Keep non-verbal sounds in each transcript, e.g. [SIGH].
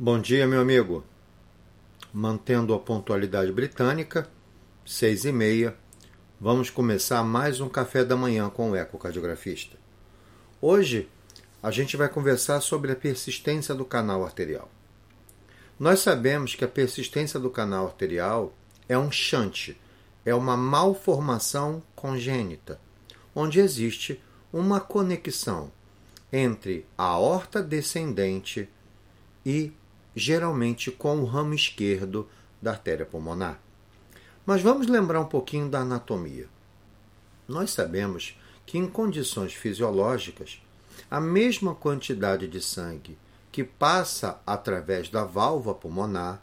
Bom dia, meu amigo. Mantendo a pontualidade britânica, seis e meia, vamos começar mais um café da manhã com o ecocardiografista. Hoje a gente vai conversar sobre a persistência do canal arterial. Nós sabemos que a persistência do canal arterial é um shunt, é uma malformação congênita, onde existe uma conexão entre a aorta descendente e geralmente com o ramo esquerdo da artéria pulmonar. Mas vamos lembrar um pouquinho da anatomia. Nós sabemos que em condições fisiológicas, a mesma quantidade de sangue que passa através da válvula pulmonar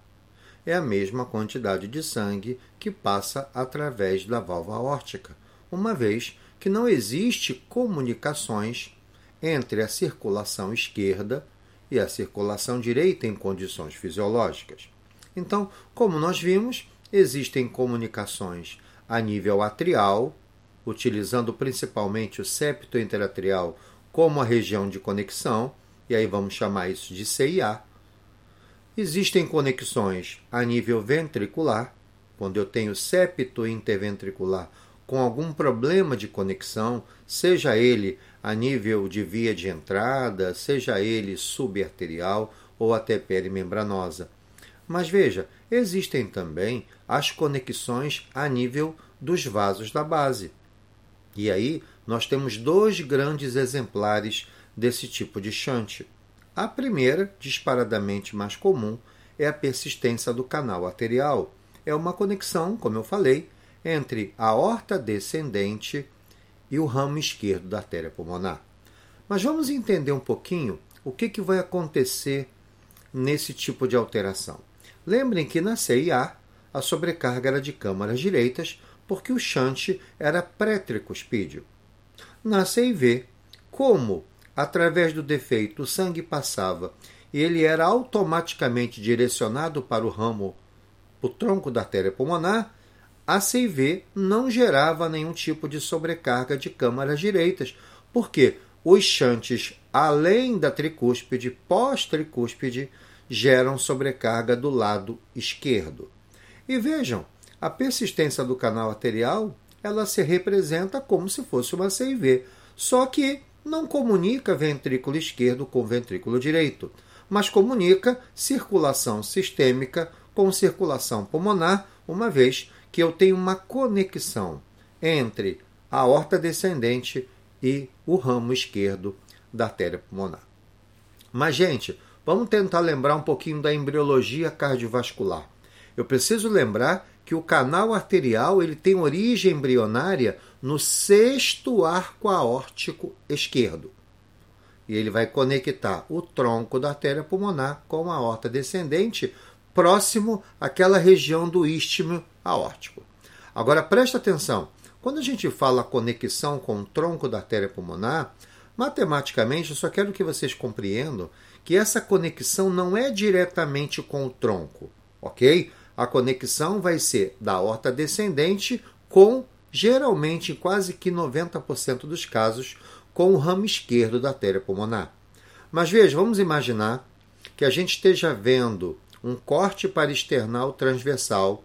é a mesma quantidade de sangue que passa através da válvula aórtica, uma vez que não existe comunicações entre a circulação esquerda e a circulação direita em condições fisiológicas. Então, como nós vimos, existem comunicações a nível atrial, utilizando principalmente o septo interatrial como a região de conexão, e aí vamos chamar isso de CIA. Existem conexões a nível ventricular, quando eu tenho septo interventricular com algum problema de conexão, seja ele a nível de via de entrada, seja ele subarterial ou até perimembranosa. Mas veja, existem também as conexões a nível dos vasos da base. E aí nós temos dois grandes exemplares desse tipo de shunt. A primeira, disparadamente mais comum, é a persistência do canal arterial. É uma conexão, como eu falei, entre a horta descendente e o ramo esquerdo da artéria pulmonar. Mas vamos entender um pouquinho o que, que vai acontecer nesse tipo de alteração. Lembrem que na CIA a sobrecarga era de câmaras direitas porque o shunt era pré-tricuspídeo. Na CIV, como através do defeito o sangue passava e ele era automaticamente direcionado para o ramo, o tronco da artéria pulmonar, a CIV não gerava nenhum tipo de sobrecarga de câmaras direitas, porque os chantes, além da tricúspide, pós-tricúspide, geram sobrecarga do lado esquerdo. E vejam, a persistência do canal arterial ela se representa como se fosse uma CIV, só que não comunica ventrículo esquerdo com ventrículo direito, mas comunica circulação sistêmica com circulação pulmonar, uma vez que eu tenho uma conexão entre a aorta descendente e o ramo esquerdo da artéria pulmonar. Mas, gente, vamos tentar lembrar um pouquinho da embriologia cardiovascular. Eu preciso lembrar que o canal arterial ele tem origem embrionária no sexto arco aórtico esquerdo. E ele vai conectar o tronco da artéria pulmonar com a aorta descendente, próximo àquela região do istmo aórtico. Agora presta atenção, quando a gente fala conexão com o tronco da artéria pulmonar, matematicamente eu só quero que vocês compreendam que essa conexão não é diretamente com o tronco, ok? A conexão vai ser da horta descendente com, geralmente, quase que 90% dos casos, com o ramo esquerdo da artéria pulmonar. Mas veja, vamos imaginar que a gente esteja vendo um corte parasternal transversal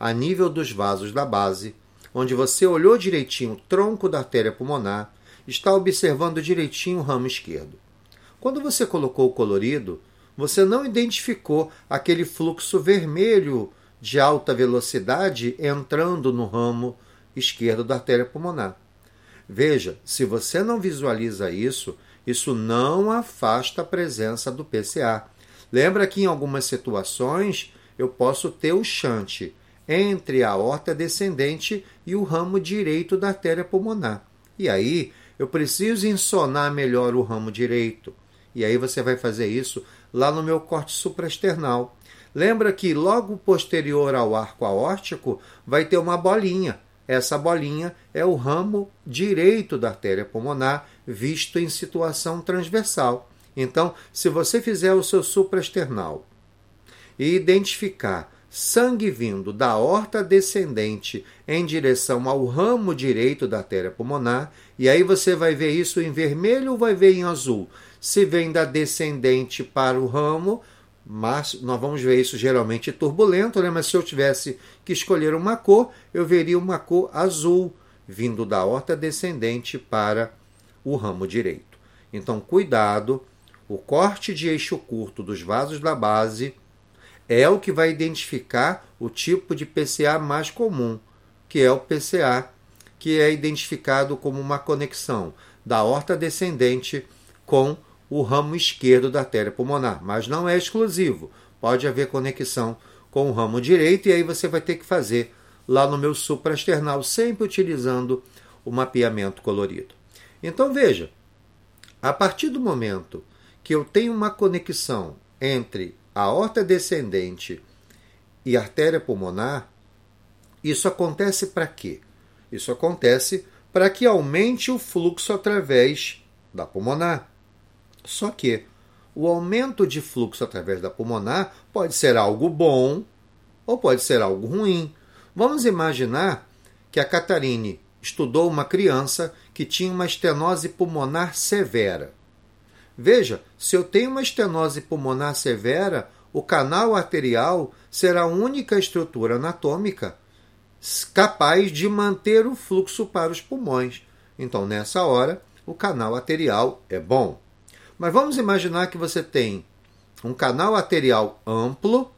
a nível dos vasos da base, onde você olhou direitinho o tronco da artéria pulmonar, está observando direitinho o ramo esquerdo. Quando você colocou o colorido, você não identificou aquele fluxo vermelho de alta velocidade entrando no ramo esquerdo da artéria pulmonar. Veja, se você não visualiza isso, isso não afasta a presença do PCA. Lembra que em algumas situações eu posso ter o shunt entre a aorta descendente e o ramo direito da artéria pulmonar. E aí eu preciso ensonar melhor o ramo direito. E aí você vai fazer isso lá no meu corte supraesternal. Lembra que logo posterior ao arco aórtico vai ter uma bolinha. Essa bolinha é o ramo direito da artéria pulmonar, visto em situação transversal. Então, se você fizer o seu supraesternal e identificar sangue vindo da horta descendente em direção ao ramo direito da artéria pulmonar, e aí você vai ver isso em vermelho ou vai ver em azul. Se vem da descendente para o ramo, mas nós vamos ver isso geralmente turbulento, né? mas se eu tivesse que escolher uma cor, eu veria uma cor azul, vindo da horta descendente para o ramo direito. Então, cuidado, o corte de eixo curto dos vasos da base é o que vai identificar o tipo de PCA mais comum, que é o PCA, que é identificado como uma conexão da horta descendente com o ramo esquerdo da artéria pulmonar, mas não é exclusivo. Pode haver conexão com o ramo direito e aí você vai ter que fazer lá no meu supraesternal, sempre utilizando o mapeamento colorido. Então veja, a partir do momento que eu tenho uma conexão entre a aorta descendente e a artéria pulmonar, isso acontece para quê? Isso acontece para que aumente o fluxo através da pulmonar. Só que o aumento de fluxo através da pulmonar pode ser algo bom ou pode ser algo ruim. Vamos imaginar que a Catarine estudou uma criança que tinha uma estenose pulmonar severa. Veja, se eu tenho uma estenose pulmonar severa, o canal arterial será a única estrutura anatômica capaz de manter o fluxo para os pulmões. Então, nessa hora, o canal arterial é bom. Mas vamos imaginar que você tem um canal arterial amplo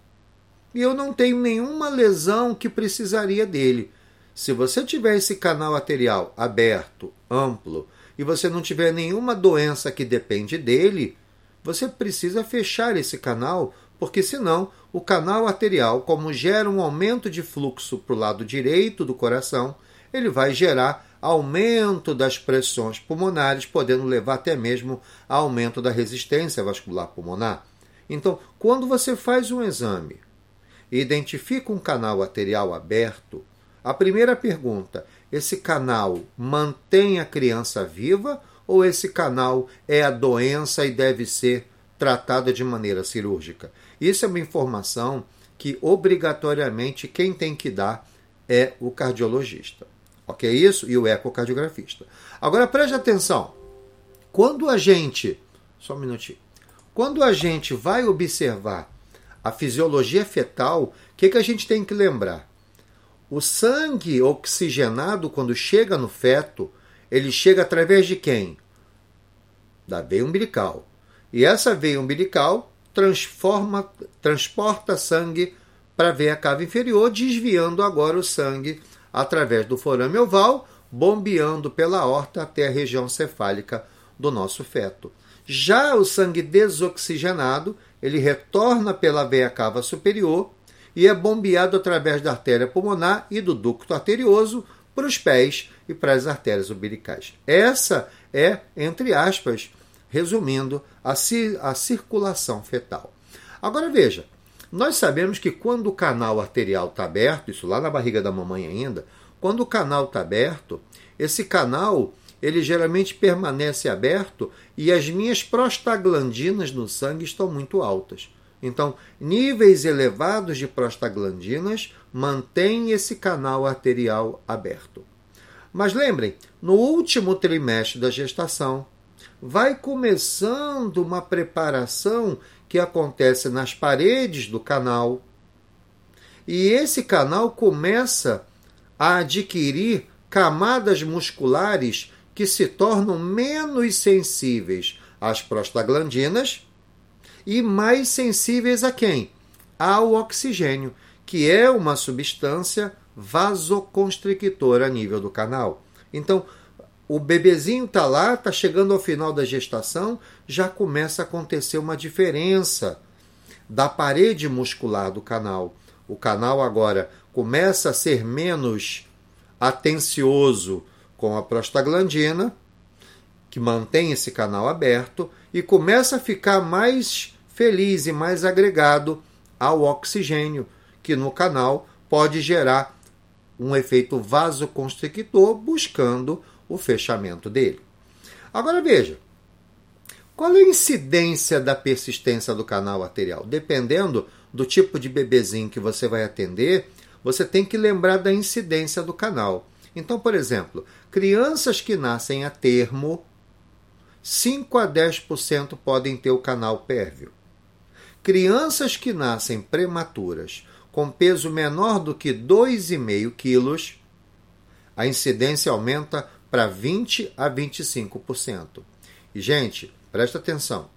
e eu não tenho nenhuma lesão que precisaria dele. Se você tiver esse canal arterial aberto, amplo, e você não tiver nenhuma doença que depende dele, você precisa fechar esse canal, porque senão o canal arterial, como gera um aumento de fluxo para o lado direito do coração, ele vai gerar aumento das pressões pulmonares, podendo levar até mesmo a aumento da resistência vascular pulmonar. Então, quando você faz um exame e identifica um canal arterial aberto, a primeira pergunta: esse canal mantém a criança viva ou esse canal é a doença e deve ser tratada de maneira cirúrgica? Isso é uma informação que obrigatoriamente quem tem que dar é o cardiologista. Ok? Isso e o ecocardiografista. Agora preste atenção. Quando a gente. Só um minutinho. Quando a gente vai observar a fisiologia fetal, o que, que a gente tem que lembrar? O sangue oxigenado, quando chega no feto, ele chega através de quem? Da veia umbilical. E essa veia umbilical transforma, transporta sangue para a veia cava inferior, desviando agora o sangue através do forame oval, bombeando pela horta até a região cefálica do nosso feto. Já o sangue desoxigenado, ele retorna pela veia cava superior e é bombeado através da artéria pulmonar e do ducto arterioso para os pés e para as artérias umbilicais. Essa é, entre aspas, resumindo, a, ci a circulação fetal. Agora veja, nós sabemos que quando o canal arterial está aberto, isso lá na barriga da mamãe ainda, quando o canal está aberto, esse canal ele geralmente permanece aberto e as minhas prostaglandinas no sangue estão muito altas. Então, níveis elevados de prostaglandinas mantêm esse canal arterial aberto. Mas lembrem, no último trimestre da gestação, vai começando uma preparação que acontece nas paredes do canal. E esse canal começa a adquirir camadas musculares que se tornam menos sensíveis às prostaglandinas e mais sensíveis a quem? Ao oxigênio, que é uma substância vasoconstrictora a nível do canal. Então, o bebezinho está lá, está chegando ao final da gestação, já começa a acontecer uma diferença da parede muscular do canal. O canal agora começa a ser menos atencioso com a prostaglandina, que mantém esse canal aberto, e começa a ficar mais feliz e mais agregado ao oxigênio, que no canal pode gerar um efeito vasoconstrictor, buscando o fechamento dele. Agora veja, qual é a incidência da persistência do canal arterial? Dependendo do tipo de bebezinho que você vai atender, você tem que lembrar da incidência do canal. Então, por exemplo, crianças que nascem a termo, 5 a 10% podem ter o canal pérvio. Crianças que nascem prematuras com peso menor do que 2,5 quilos, a incidência aumenta para 20 a 25%. E, gente, presta atenção: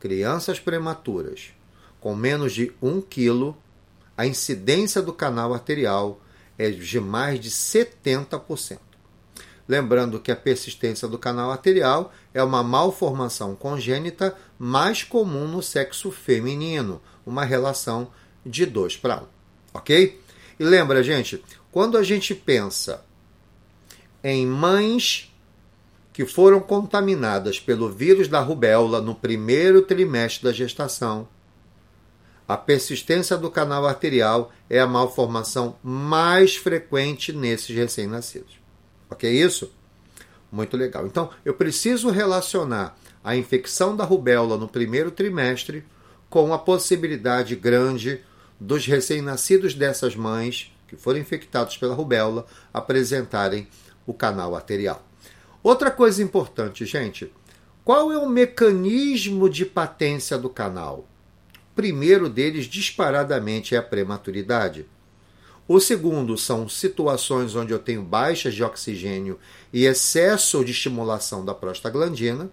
crianças prematuras com menos de 1 quilo, a incidência do canal arterial é de mais de 70%. Lembrando que a persistência do canal arterial é uma malformação congênita mais comum no sexo feminino, uma relação de 2 para 1. Ok? E lembra, gente, quando a gente pensa em mães que foram contaminadas pelo vírus da rubéola no primeiro trimestre da gestação, a persistência do canal arterial é a malformação mais frequente nesses recém-nascidos. Ok? Isso? Muito legal. Então, eu preciso relacionar a infecção da rubéola no primeiro trimestre com a possibilidade grande dos recém-nascidos dessas mães que foram infectados pela rubéola apresentarem o canal arterial. Outra coisa importante, gente, qual é o mecanismo de patência do canal? primeiro deles, disparadamente, é a prematuridade. O segundo são situações onde eu tenho baixas de oxigênio e excesso de estimulação da prostaglandina,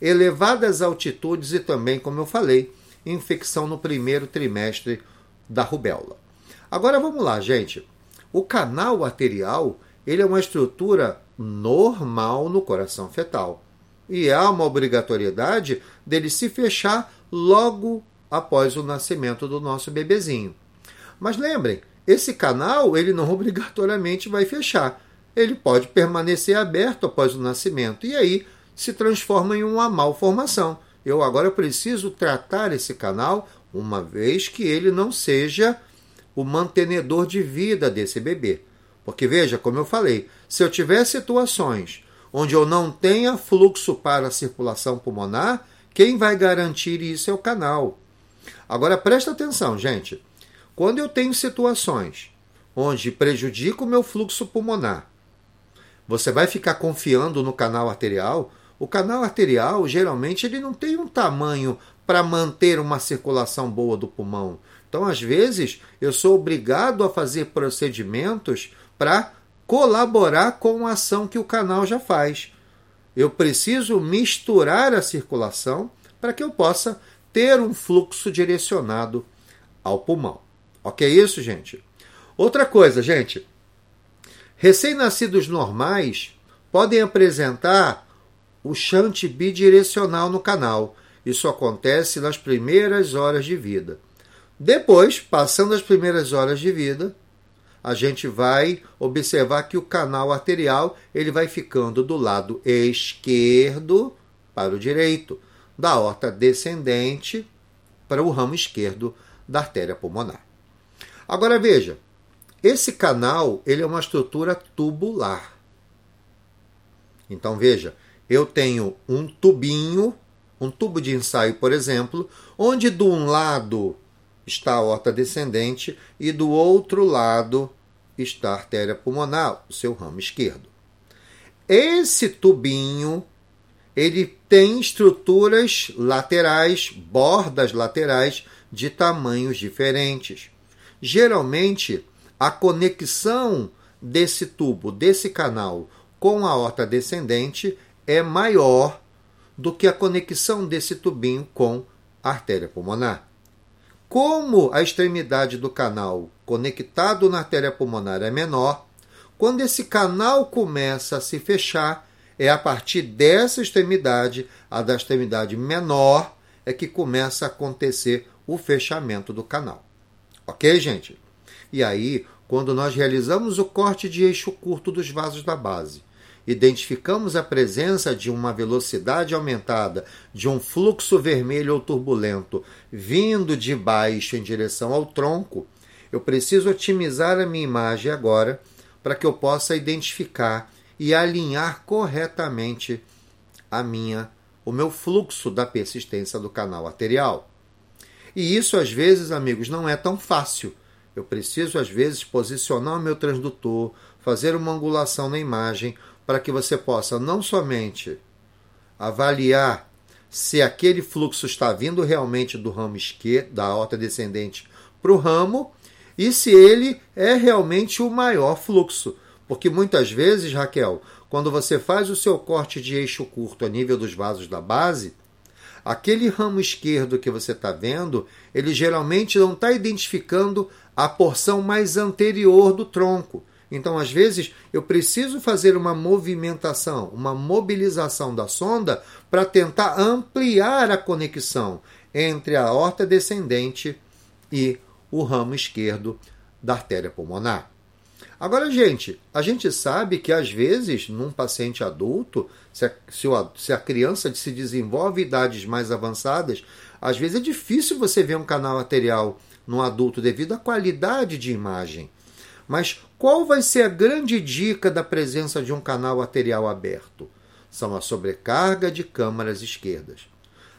elevadas altitudes e também, como eu falei, infecção no primeiro trimestre da rubéola. Agora vamos lá, gente. O canal arterial ele é uma estrutura normal no coração fetal e há uma obrigatoriedade dele se fechar logo após o nascimento do nosso bebezinho. Mas lembrem, esse canal ele não [LAUGHS] obrigatoriamente vai fechar. Ele pode permanecer aberto após o nascimento e aí se transforma em uma malformação. Eu agora preciso tratar esse canal uma vez que ele não seja o mantenedor de vida desse bebê. Porque veja, como eu falei, se eu tiver situações onde eu não tenha fluxo para a circulação pulmonar, quem vai garantir isso é o canal. Agora presta atenção, gente. Quando eu tenho situações onde prejudica o meu fluxo pulmonar, você vai ficar confiando no canal arterial? O canal arterial, geralmente, ele não tem um tamanho para manter uma circulação boa do pulmão. Então, às vezes, eu sou obrigado a fazer procedimentos para colaborar com a ação que o canal já faz. Eu preciso misturar a circulação para que eu possa ter um fluxo direcionado ao pulmão. Ok, isso, gente? Outra coisa, gente. Recém-nascidos normais podem apresentar o chante bidirecional no canal. Isso acontece nas primeiras horas de vida. Depois, passando as primeiras horas de vida, a gente vai observar que o canal arterial ele vai ficando do lado esquerdo para o direito da aorta descendente para o ramo esquerdo da artéria pulmonar. Agora veja, esse canal ele é uma estrutura tubular. Então veja, eu tenho um tubinho, um tubo de ensaio, por exemplo, onde de um lado está a aorta descendente e do outro lado está a artéria pulmonar, o seu ramo esquerdo. Esse tubinho ele tem estruturas laterais, bordas laterais de tamanhos diferentes. Geralmente, a conexão desse tubo, desse canal com a aorta descendente é maior do que a conexão desse tubinho com a artéria pulmonar. Como a extremidade do canal conectado na artéria pulmonar é menor, quando esse canal começa a se fechar, é a partir dessa extremidade, a da extremidade menor, é que começa a acontecer o fechamento do canal. Ok, gente? E aí, quando nós realizamos o corte de eixo curto dos vasos da base, identificamos a presença de uma velocidade aumentada, de um fluxo vermelho ou turbulento vindo de baixo em direção ao tronco, eu preciso otimizar a minha imagem agora para que eu possa identificar e alinhar corretamente a minha o meu fluxo da persistência do canal arterial. E isso às vezes, amigos, não é tão fácil. Eu preciso às vezes posicionar o meu transdutor, fazer uma angulação na imagem para que você possa não somente avaliar se aquele fluxo está vindo realmente do ramo esquerdo, da aorta descendente para o ramo, e se ele é realmente o maior fluxo. Porque muitas vezes, Raquel, quando você faz o seu corte de eixo curto a nível dos vasos da base, aquele ramo esquerdo que você está vendo, ele geralmente não está identificando a porção mais anterior do tronco. Então, às vezes, eu preciso fazer uma movimentação, uma mobilização da sonda para tentar ampliar a conexão entre a horta descendente e o ramo esquerdo da artéria pulmonar. Agora, gente, a gente sabe que às vezes, num paciente adulto, se a, se, se a criança se desenvolve idades mais avançadas, às vezes é difícil você ver um canal arterial no adulto devido à qualidade de imagem. Mas qual vai ser a grande dica da presença de um canal arterial aberto? São a sobrecarga de câmaras esquerdas.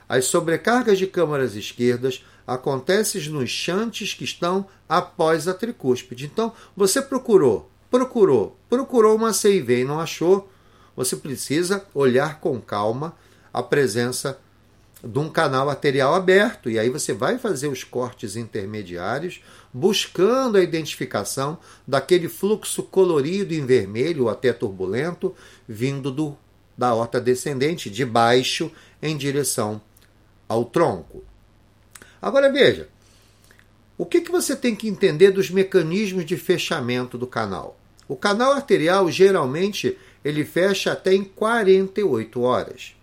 As sobrecargas de câmaras esquerdas acontecem nos chantes que estão após a tricúspide. Então, você procurou, procurou, procurou uma CIV e não achou, você precisa olhar com calma a presença de um canal arterial aberto. E aí você vai fazer os cortes intermediários, buscando a identificação daquele fluxo colorido em vermelho ou até turbulento, vindo do, da horta descendente, de baixo em direção ao tronco. Agora veja, o que, que você tem que entender dos mecanismos de fechamento do canal? O canal arterial geralmente ele fecha até em 48 horas.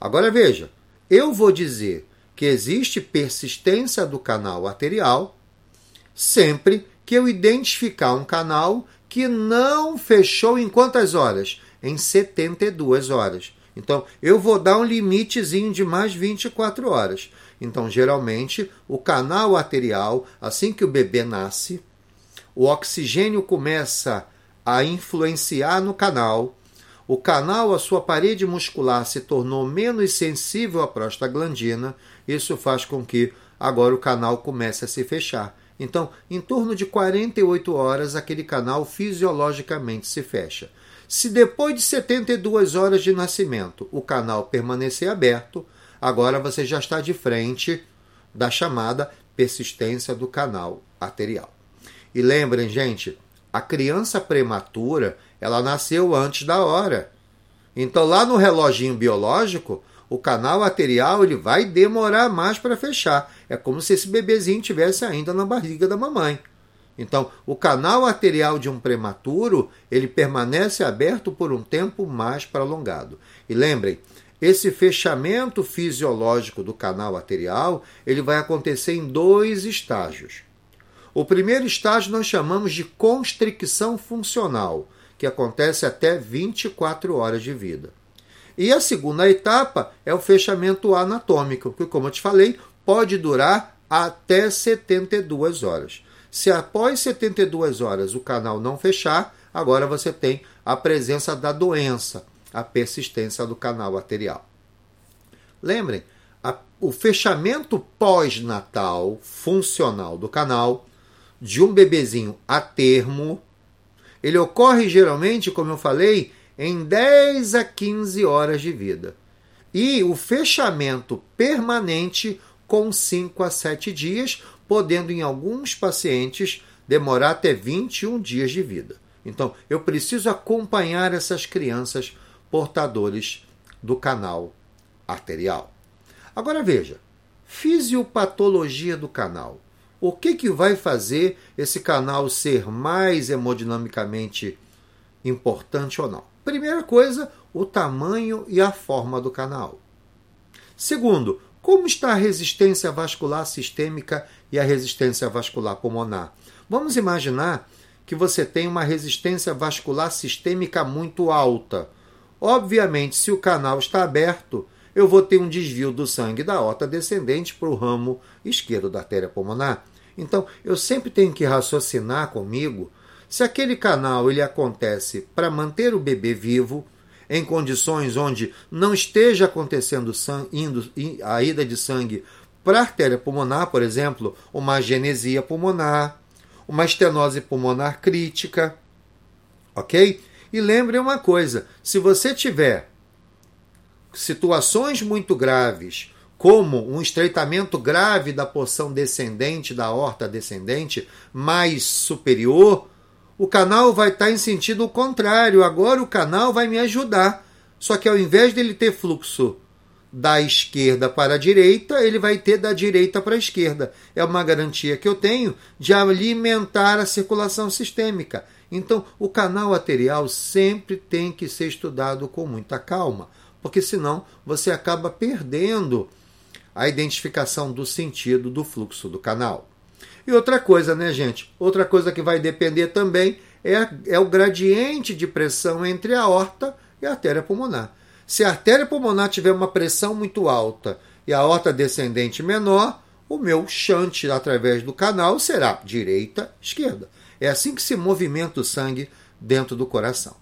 Agora veja, eu vou dizer que existe persistência do canal arterial sempre que eu identificar um canal que não fechou em quantas horas? Em 72 horas. Então, eu vou dar um limitezinho de mais 24 horas. Então, geralmente, o canal arterial, assim que o bebê nasce, o oxigênio começa a influenciar no canal, o canal, a sua parede muscular se tornou menos sensível à prostaglandina. Isso faz com que agora o canal comece a se fechar. Então, em torno de 48 horas, aquele canal fisiologicamente se fecha. Se depois de 72 horas de nascimento o canal permanecer aberto, agora você já está de frente da chamada persistência do canal arterial. E lembrem, gente, a criança prematura ela nasceu antes da hora. Então, lá no reloginho biológico, o canal arterial ele vai demorar mais para fechar. É como se esse bebezinho tivesse ainda na barriga da mamãe. Então, o canal arterial de um prematuro, ele permanece aberto por um tempo mais prolongado. E lembrem, esse fechamento fisiológico do canal arterial, ele vai acontecer em dois estágios. O primeiro estágio nós chamamos de constricção funcional que acontece até 24 horas de vida. E a segunda etapa é o fechamento anatômico, que, como eu te falei, pode durar até 72 horas. Se após 72 horas o canal não fechar, agora você tem a presença da doença, a persistência do canal arterial. Lembrem, a, o fechamento pós-natal funcional do canal de um bebezinho a termo ele ocorre geralmente, como eu falei, em 10 a 15 horas de vida. E o fechamento permanente com 5 a 7 dias, podendo em alguns pacientes demorar até 21 dias de vida. Então, eu preciso acompanhar essas crianças portadores do canal arterial. Agora veja, fisiopatologia do canal. O que, que vai fazer esse canal ser mais hemodinamicamente importante ou não? Primeira coisa, o tamanho e a forma do canal. Segundo, como está a resistência vascular sistêmica e a resistência vascular pulmonar? Vamos imaginar que você tem uma resistência vascular sistêmica muito alta. Obviamente, se o canal está aberto, eu vou ter um desvio do sangue da horta descendente para o ramo esquerdo da artéria pulmonar. Então, eu sempre tenho que raciocinar comigo se aquele canal ele acontece para manter o bebê vivo em condições onde não esteja acontecendo sangue, a ida de sangue para a artéria pulmonar, por exemplo, uma genesia pulmonar, uma estenose pulmonar crítica, ok? E lembre uma coisa: se você tiver situações muito graves, como um estreitamento grave da porção descendente, da horta descendente, mais superior, o canal vai estar em sentido contrário. Agora o canal vai me ajudar. Só que ao invés dele ter fluxo da esquerda para a direita, ele vai ter da direita para a esquerda. É uma garantia que eu tenho de alimentar a circulação sistêmica. Então, o canal arterial sempre tem que ser estudado com muita calma, porque senão você acaba perdendo a identificação do sentido do fluxo do canal. E outra coisa, né, gente? Outra coisa que vai depender também é, é o gradiente de pressão entre a aorta e a artéria pulmonar. Se a artéria pulmonar tiver uma pressão muito alta e a aorta descendente menor, o meu shunt através do canal será direita, esquerda. É assim que se movimenta o sangue dentro do coração.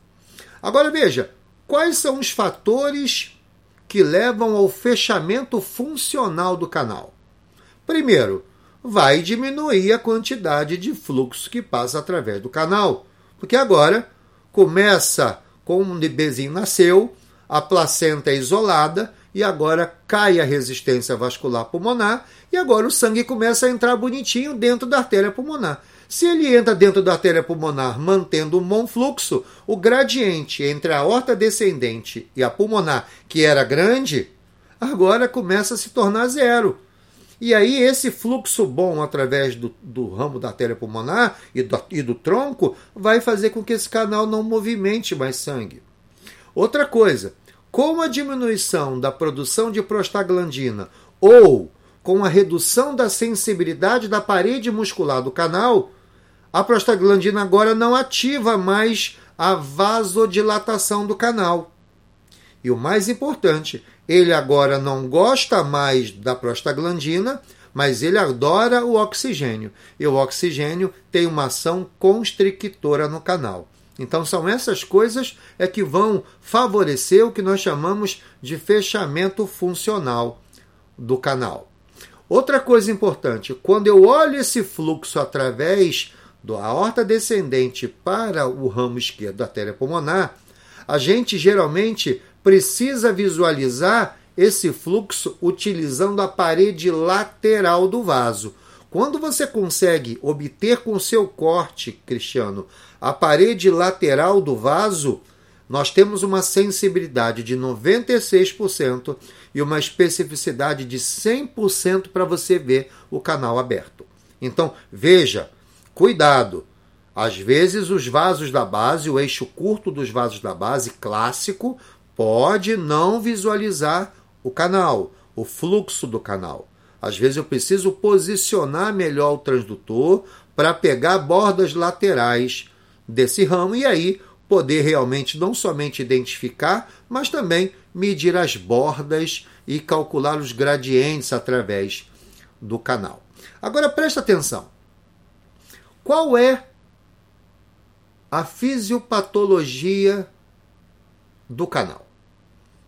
Agora veja, quais são os fatores que levam ao fechamento funcional do canal? Primeiro, vai diminuir a quantidade de fluxo que passa através do canal, porque agora começa com um bebezinho nasceu, a placenta é isolada e agora cai a resistência vascular pulmonar e agora o sangue começa a entrar bonitinho dentro da artéria pulmonar. Se ele entra dentro da artéria pulmonar mantendo um bom fluxo, o gradiente entre a aorta descendente e a pulmonar, que era grande, agora começa a se tornar zero. E aí, esse fluxo bom através do, do ramo da artéria pulmonar e do, e do tronco vai fazer com que esse canal não movimente mais sangue. Outra coisa, com a diminuição da produção de prostaglandina ou com a redução da sensibilidade da parede muscular do canal, a prostaglandina agora não ativa mais a vasodilatação do canal. E o mais importante, ele agora não gosta mais da prostaglandina, mas ele adora o oxigênio. E o oxigênio tem uma ação constrictora no canal. Então são essas coisas é que vão favorecer o que nós chamamos de fechamento funcional do canal. Outra coisa importante, quando eu olho esse fluxo através da aorta descendente para o ramo esquerdo da artéria pulmonar, a gente geralmente precisa visualizar esse fluxo utilizando a parede lateral do vaso. Quando você consegue obter com seu corte, Cristiano, a parede lateral do vaso, nós temos uma sensibilidade de 96% e uma especificidade de 100% para você ver o canal aberto. Então, veja, cuidado. Às vezes, os vasos da base, o eixo curto dos vasos da base clássico, pode não visualizar o canal, o fluxo do canal. Às vezes eu preciso posicionar melhor o transdutor para pegar bordas laterais desse ramo e aí poder realmente não somente identificar, mas também medir as bordas e calcular os gradientes através do canal. Agora presta atenção. Qual é a fisiopatologia do canal?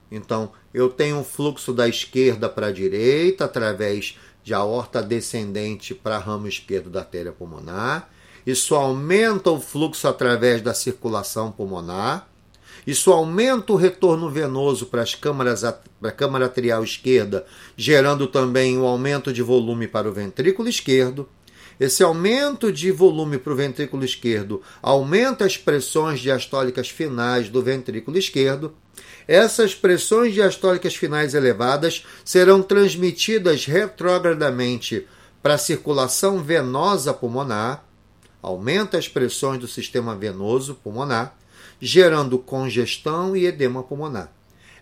Então, eu tenho um fluxo da esquerda para a direita, através de aorta descendente para ramo esquerdo da artéria pulmonar. Isso aumenta o fluxo através da circulação pulmonar. Isso aumenta o retorno venoso para as câmaras para a câmara atrial esquerda, gerando também o um aumento de volume para o ventrículo esquerdo. Esse aumento de volume para o ventrículo esquerdo aumenta as pressões diastólicas finais do ventrículo esquerdo essas pressões diastólicas finais elevadas serão transmitidas retrogradamente para a circulação venosa pulmonar, aumenta as pressões do sistema venoso pulmonar, gerando congestão e edema pulmonar.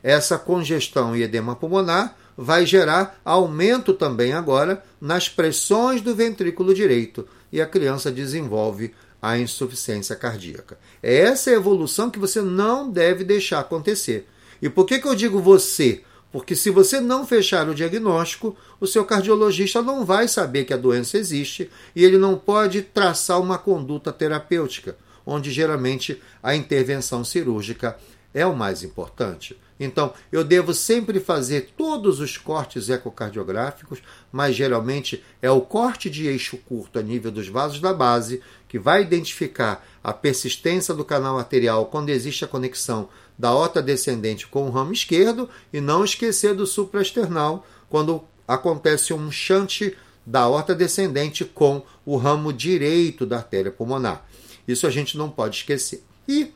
Essa congestão e edema pulmonar vai gerar aumento também agora nas pressões do ventrículo direito e a criança desenvolve a insuficiência cardíaca. É essa evolução que você não deve deixar acontecer. E por que, que eu digo você? Porque se você não fechar o diagnóstico, o seu cardiologista não vai saber que a doença existe e ele não pode traçar uma conduta terapêutica, onde geralmente a intervenção cirúrgica é o mais importante. Então, eu devo sempre fazer todos os cortes ecocardiográficos, mas geralmente é o corte de eixo curto a nível dos vasos da base que vai identificar a persistência do canal arterial quando existe a conexão da aorta descendente com o ramo esquerdo e não esquecer do supraesternal quando acontece um chante da aorta descendente com o ramo direito da artéria pulmonar. Isso a gente não pode esquecer. E,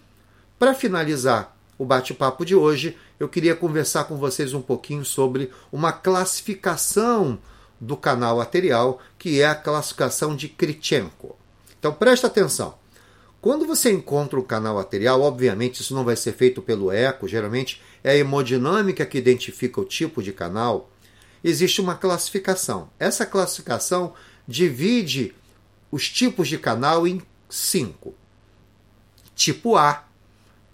para finalizar o bate-papo de hoje, eu queria conversar com vocês um pouquinho sobre uma classificação do canal arterial, que é a classificação de Krichenko. Então presta atenção. Quando você encontra um canal arterial, obviamente isso não vai ser feito pelo eco, geralmente é a hemodinâmica que identifica o tipo de canal. Existe uma classificação. Essa classificação divide os tipos de canal em cinco: tipo A,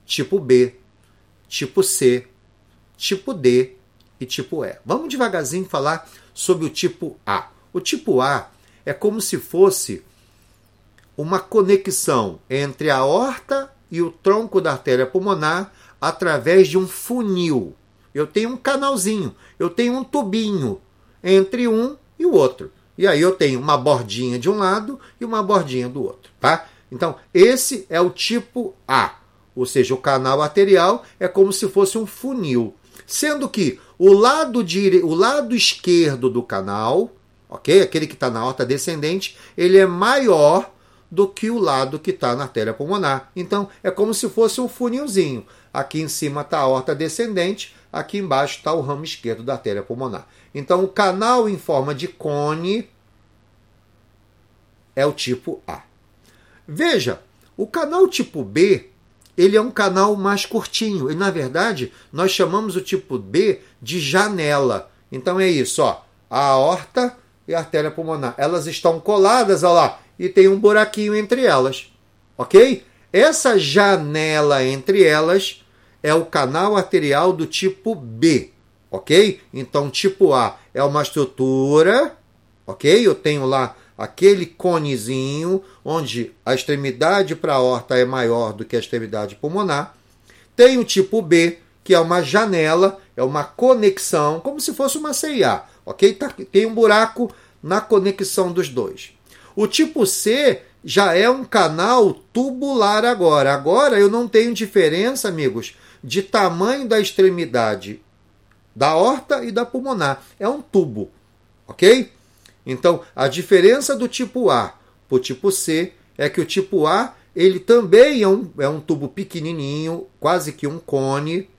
tipo B, tipo C, tipo D e tipo E. Vamos devagarzinho falar sobre o tipo A. O tipo A é como se fosse uma conexão entre a aorta e o tronco da artéria pulmonar através de um funil. Eu tenho um canalzinho, eu tenho um tubinho entre um e o outro. E aí eu tenho uma bordinha de um lado e uma bordinha do outro, tá? Então, esse é o tipo A, ou seja, o canal arterial é como se fosse um funil, sendo que o lado dire... o lado esquerdo do canal, OK? Aquele que está na horta descendente, ele é maior do que o lado que está na artéria pulmonar. Então, é como se fosse um funilzinho. Aqui em cima está a horta descendente, aqui embaixo está o ramo esquerdo da artéria pulmonar. Então, o canal em forma de cone é o tipo A. Veja, o canal tipo B, ele é um canal mais curtinho. E, na verdade, nós chamamos o tipo B de janela. Então, é isso, ó. A aorta e a artéria pulmonar. Elas estão coladas, olha lá e tem um buraquinho entre elas. Ok? Essa janela entre elas é o canal arterial do tipo B. Ok? Então, tipo A é uma estrutura. Ok? Eu tenho lá aquele conezinho onde a extremidade para a horta é maior do que a extremidade pulmonar. Tem o tipo B, que é uma janela, é uma conexão, como se fosse uma CIA, ok? Tá, tem um buraco na conexão dos dois. O tipo C já é um canal tubular agora. Agora eu não tenho diferença, amigos, de tamanho da extremidade da horta e da pulmonar. É um tubo, ok? Então, a diferença do tipo A para o tipo C é que o tipo A ele também é um, é um tubo pequenininho, quase que um cone,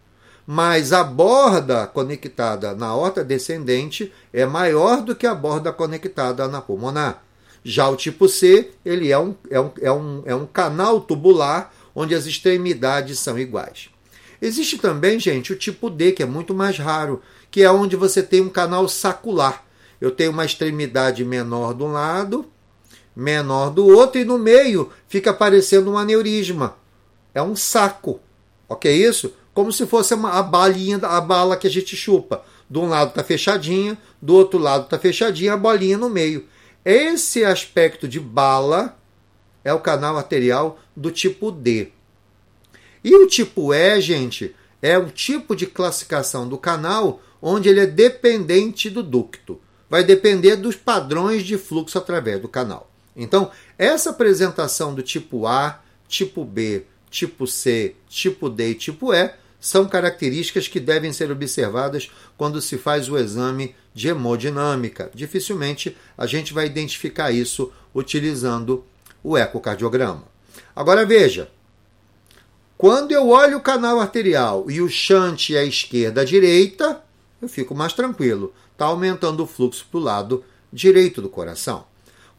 mas a borda conectada na horta descendente é maior do que a borda conectada na pulmonar. Já o tipo C, ele é um, é um, é um, é um canal tubular onde as extremidades são iguais. Existe também, gente, o tipo D, que é muito mais raro, que é onde você tem um canal sacular. Eu tenho uma extremidade menor de um lado, menor do outro, e no meio fica aparecendo um aneurisma. É um saco. Ok? Isso? Como se fosse uma, a balinha, a bala que a gente chupa. De um lado está fechadinha, do outro lado está fechadinha, a bolinha no meio. Esse aspecto de bala é o canal arterial do tipo D. E o tipo E, gente, é um tipo de classificação do canal onde ele é dependente do ducto. Vai depender dos padrões de fluxo através do canal. Então, essa apresentação do tipo A, tipo B, tipo C, tipo D e tipo E são características que devem ser observadas quando se faz o exame de hemodinâmica. Dificilmente a gente vai identificar isso utilizando o ecocardiograma. Agora veja, quando eu olho o canal arterial e o shunt é esquerda à direita, eu fico mais tranquilo. Está aumentando o fluxo para o lado direito do coração.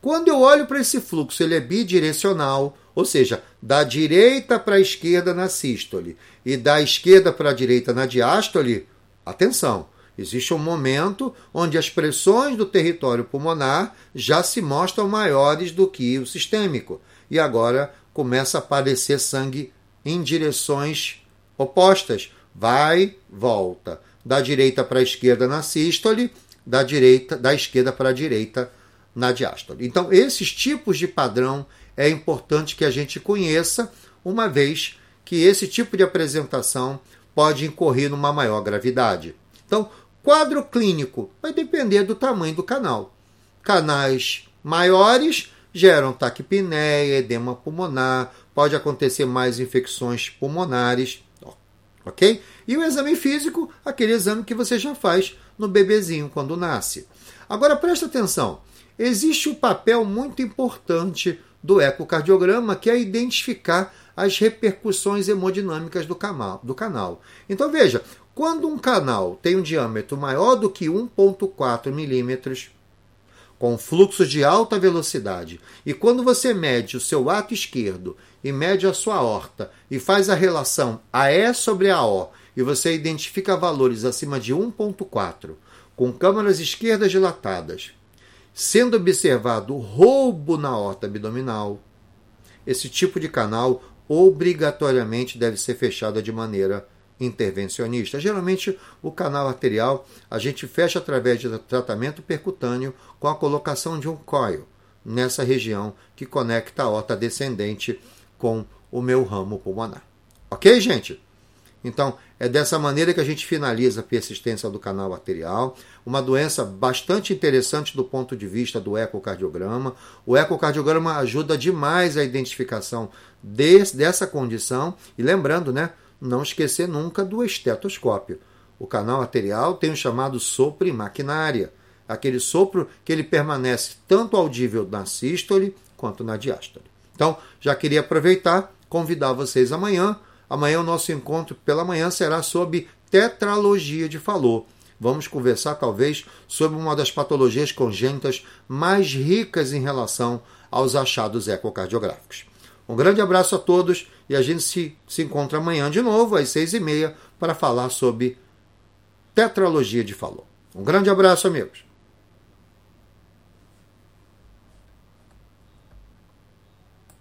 Quando eu olho para esse fluxo, ele é bidirecional, ou seja, da direita para a esquerda na sístole e da esquerda para a direita na diástole, atenção, existe um momento onde as pressões do território pulmonar já se mostram maiores do que o sistêmico e agora começa a aparecer sangue em direções opostas, vai, volta, da direita para a esquerda na sístole, da direita, da esquerda para a direita na diástole. Então, esses tipos de padrão é importante que a gente conheça, uma vez que esse tipo de apresentação pode incorrer numa maior gravidade. Então, quadro clínico vai depender do tamanho do canal. Canais maiores geram taquipneia, edema pulmonar, pode acontecer mais infecções pulmonares, ok? E o exame físico, aquele exame que você já faz no bebezinho quando nasce. Agora presta atenção, existe um papel muito importante do ecocardiograma que é identificar as repercussões hemodinâmicas do canal. Do canal. Então veja, quando um canal tem um diâmetro maior do que 1,4 milímetros, com fluxo de alta velocidade, e quando você mede o seu ato esquerdo e mede a sua horta e faz a relação AE sobre AO, e você identifica valores acima de 1,4, com câmaras esquerdas dilatadas, sendo observado roubo na horta abdominal, esse tipo de canal obrigatoriamente deve ser fechado de maneira intervencionista. Geralmente, o canal arterial a gente fecha através de tratamento percutâneo com a colocação de um coil nessa região que conecta a aorta descendente com o meu ramo pulmonar. Ok, gente? Então, é dessa maneira que a gente finaliza a persistência do canal arterial, uma doença bastante interessante do ponto de vista do ecocardiograma. O ecocardiograma ajuda demais a identificação desse, dessa condição e lembrando, né, não esquecer nunca do estetoscópio. O canal arterial tem o chamado sopro maquinária, aquele sopro que ele permanece tanto audível na sístole quanto na diástole. Então, já queria aproveitar, convidar vocês amanhã. Amanhã o nosso encontro pela manhã será sobre tetralogia de Fallot. Vamos conversar talvez sobre uma das patologias congênitas mais ricas em relação aos achados ecocardiográficos. Um grande abraço a todos e a gente se, se encontra amanhã de novo, às seis e meia, para falar sobre tetralogia de Fallot. Um grande abraço, amigos.